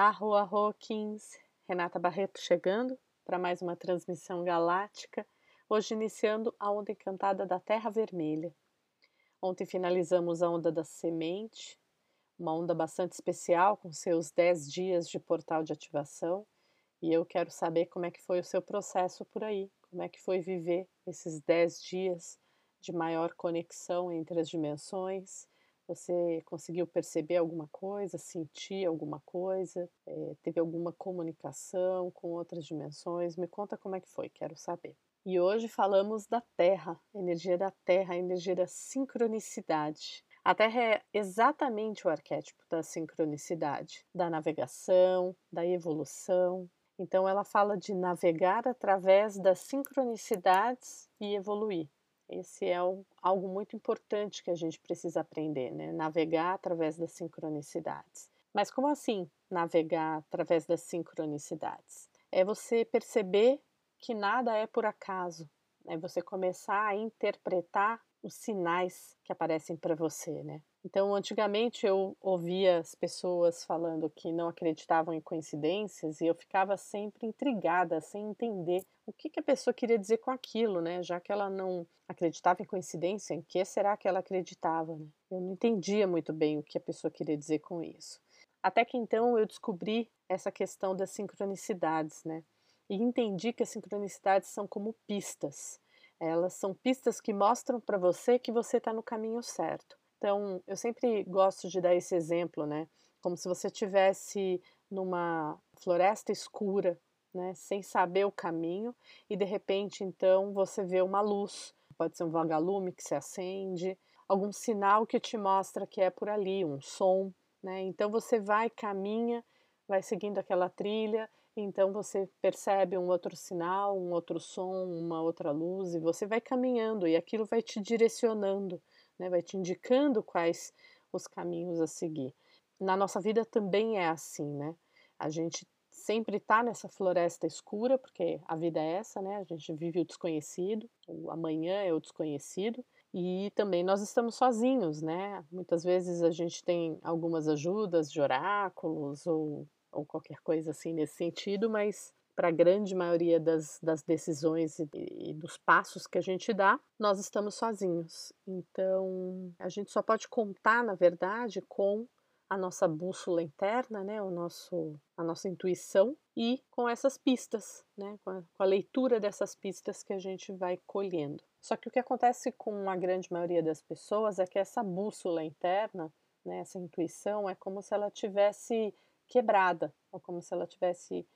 Arro, 15. Renata Barreto chegando para mais uma transmissão galáctica, hoje iniciando a onda encantada da Terra Vermelha. Ontem finalizamos a onda da semente, uma onda bastante especial com seus 10 dias de portal de ativação, e eu quero saber como é que foi o seu processo por aí, como é que foi viver esses 10 dias de maior conexão entre as dimensões, você conseguiu perceber alguma coisa, sentir alguma coisa, é, teve alguma comunicação com outras dimensões? Me conta como é que foi, quero saber. E hoje falamos da Terra, energia da Terra, energia da sincronicidade. A Terra é exatamente o arquétipo da sincronicidade, da navegação, da evolução. Então, ela fala de navegar através das sincronicidades e evoluir. Esse é um, algo muito importante que a gente precisa aprender, né? Navegar através das sincronicidades. Mas como assim navegar através das sincronicidades? É você perceber que nada é por acaso, é você começar a interpretar os sinais que aparecem para você, né? Então, antigamente eu ouvia as pessoas falando que não acreditavam em coincidências e eu ficava sempre intrigada, sem entender o que, que a pessoa queria dizer com aquilo, né? Já que ela não acreditava em coincidência, em que será que ela acreditava? Né? Eu não entendia muito bem o que a pessoa queria dizer com isso. Até que então eu descobri essa questão das sincronicidades, né? E entendi que as sincronicidades são como pistas. Elas são pistas que mostram para você que você está no caminho certo. Então, eu sempre gosto de dar esse exemplo, né? Como se você tivesse numa floresta escura, né, sem saber o caminho, e de repente, então, você vê uma luz, pode ser um vagalume que se acende, algum sinal que te mostra que é por ali, um som, né? Então você vai, caminha, vai seguindo aquela trilha, então você percebe um outro sinal, um outro som, uma outra luz, e você vai caminhando, e aquilo vai te direcionando né? vai te indicando quais os caminhos a seguir. Na nossa vida também é assim, né? A gente sempre está nessa floresta escura, porque a vida é essa, né? A gente vive o desconhecido, o amanhã é o desconhecido, e também nós estamos sozinhos, né? Muitas vezes a gente tem algumas ajudas de oráculos ou, ou qualquer coisa assim nesse sentido, mas para a grande maioria das, das decisões e, e, dos passos que a gente dá, nós estamos sozinhos. Então, a gente só pode contar, na verdade, com a nossa bússola interna, né, o nosso, a nossa intuição e com essas pistas, né, com a, com a leitura dessas pistas que a gente vai colhendo. Só que o que acontece com a grande maioria das pessoas é que essa bússola interna, né, essa intuição, é como se ela tivesse quebrada, ou como se ela tivesse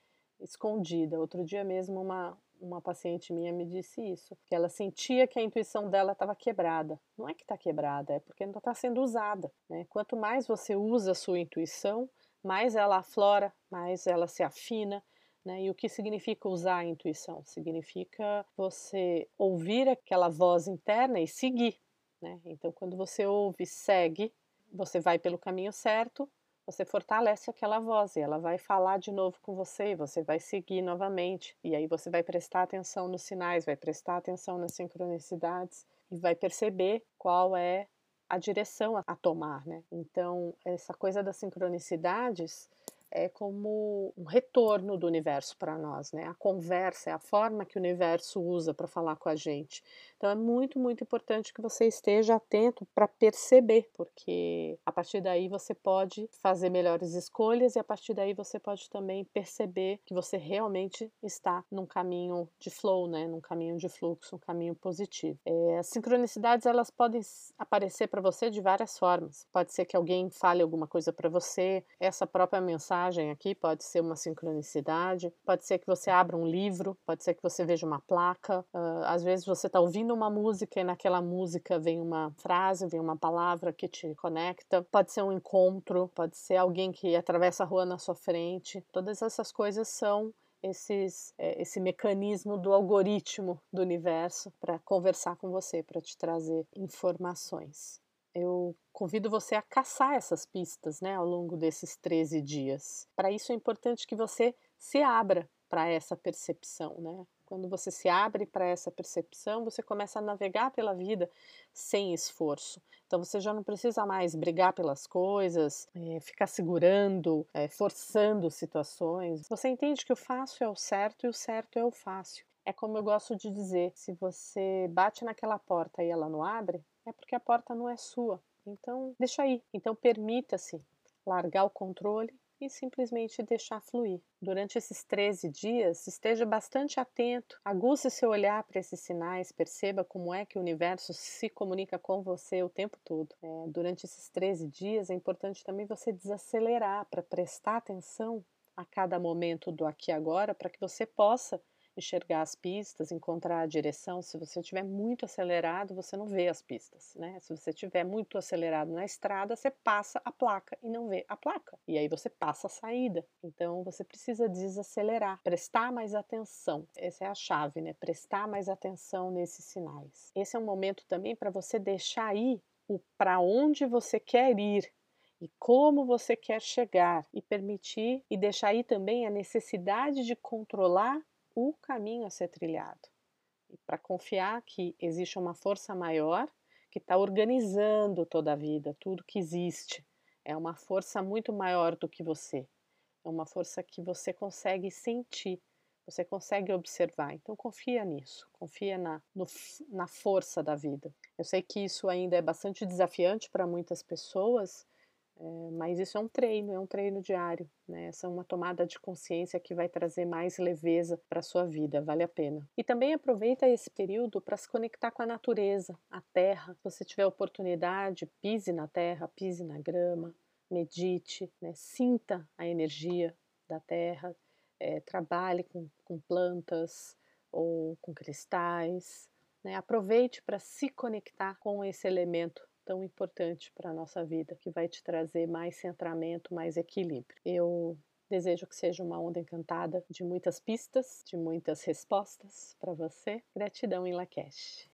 escondida. Outro dia mesmo uma uma paciente minha me disse isso, que ela sentia que a intuição dela estava quebrada. Não é que está quebrada, é porque não está sendo usada. Né? Quanto mais você usa a sua intuição, mais ela aflora, mais ela se afina. Né? E o que significa usar a intuição? Significa você ouvir aquela voz interna e seguir. Né? Então, quando você ouve, segue, você vai pelo caminho certo, você fortalece aquela voz e ela vai falar de novo com você, e você vai seguir novamente. E aí você vai prestar atenção nos sinais, vai prestar atenção nas sincronicidades e vai perceber qual é a direção a tomar, né? Então, essa coisa das sincronicidades é como um retorno do universo para nós, né? A conversa é a forma que o universo usa para falar com a gente. Então é muito, muito importante que você esteja atento para perceber, porque a partir daí você pode fazer melhores escolhas e a partir daí você pode também perceber que você realmente está num caminho de flow, né? Num caminho de fluxo, um caminho positivo. É, as sincronicidades elas podem aparecer para você de várias formas. Pode ser que alguém fale alguma coisa para você, essa própria mensagem mensagem aqui, pode ser uma sincronicidade, pode ser que você abra um livro, pode ser que você veja uma placa, uh, às vezes você está ouvindo uma música e naquela música vem uma frase, vem uma palavra que te conecta, pode ser um encontro, pode ser alguém que atravessa a rua na sua frente, todas essas coisas são esses, é, esse mecanismo do algoritmo do universo para conversar com você, para te trazer informações eu convido você a caçar essas pistas né, ao longo desses 13 dias. Para isso é importante que você se abra para essa percepção, né? Quando você se abre para essa percepção, você começa a navegar pela vida sem esforço. Então você já não precisa mais brigar pelas coisas, é, ficar segurando, é, forçando situações. Você entende que o fácil é o certo e o certo é o fácil. É como eu gosto de dizer: se você bate naquela porta e ela não abre, é porque a porta não é sua. Então, deixa aí. Então, permita-se largar o controle e simplesmente deixar fluir. Durante esses 13 dias, esteja bastante atento, aguce seu olhar para esses sinais, perceba como é que o universo se comunica com você o tempo todo. É, durante esses 13 dias, é importante também você desacelerar para prestar atenção a cada momento do aqui e agora, para que você possa enxergar as pistas, encontrar a direção. Se você estiver muito acelerado, você não vê as pistas, né? Se você estiver muito acelerado na estrada, você passa a placa e não vê a placa. E aí você passa a saída. Então você precisa desacelerar, prestar mais atenção. Essa é a chave, né? Prestar mais atenção nesses sinais. Esse é um momento também para você deixar aí o para onde você quer ir, e como você quer chegar e permitir e deixar aí também a necessidade de controlar o caminho a ser trilhado. E para confiar que existe uma força maior que está organizando toda a vida, tudo que existe. É uma força muito maior do que você. É uma força que você consegue sentir, você consegue observar. Então confia nisso, confia na, no, na força da vida. Eu sei que isso ainda é bastante desafiante para muitas pessoas, é, mas isso é um treino, é um treino diário, né? Essa é uma tomada de consciência que vai trazer mais leveza para sua vida, vale a pena. E também aproveita esse período para se conectar com a natureza, a terra. Se você tiver oportunidade, pise na terra, pise na grama, medite, né? sinta a energia da terra, é, trabalhe com, com plantas ou com cristais. Né? Aproveite para se conectar com esse elemento tão importante para a nossa vida, que vai te trazer mais centramento, mais equilíbrio. Eu desejo que seja uma onda encantada de muitas pistas, de muitas respostas para você. Gratidão em Lakesh.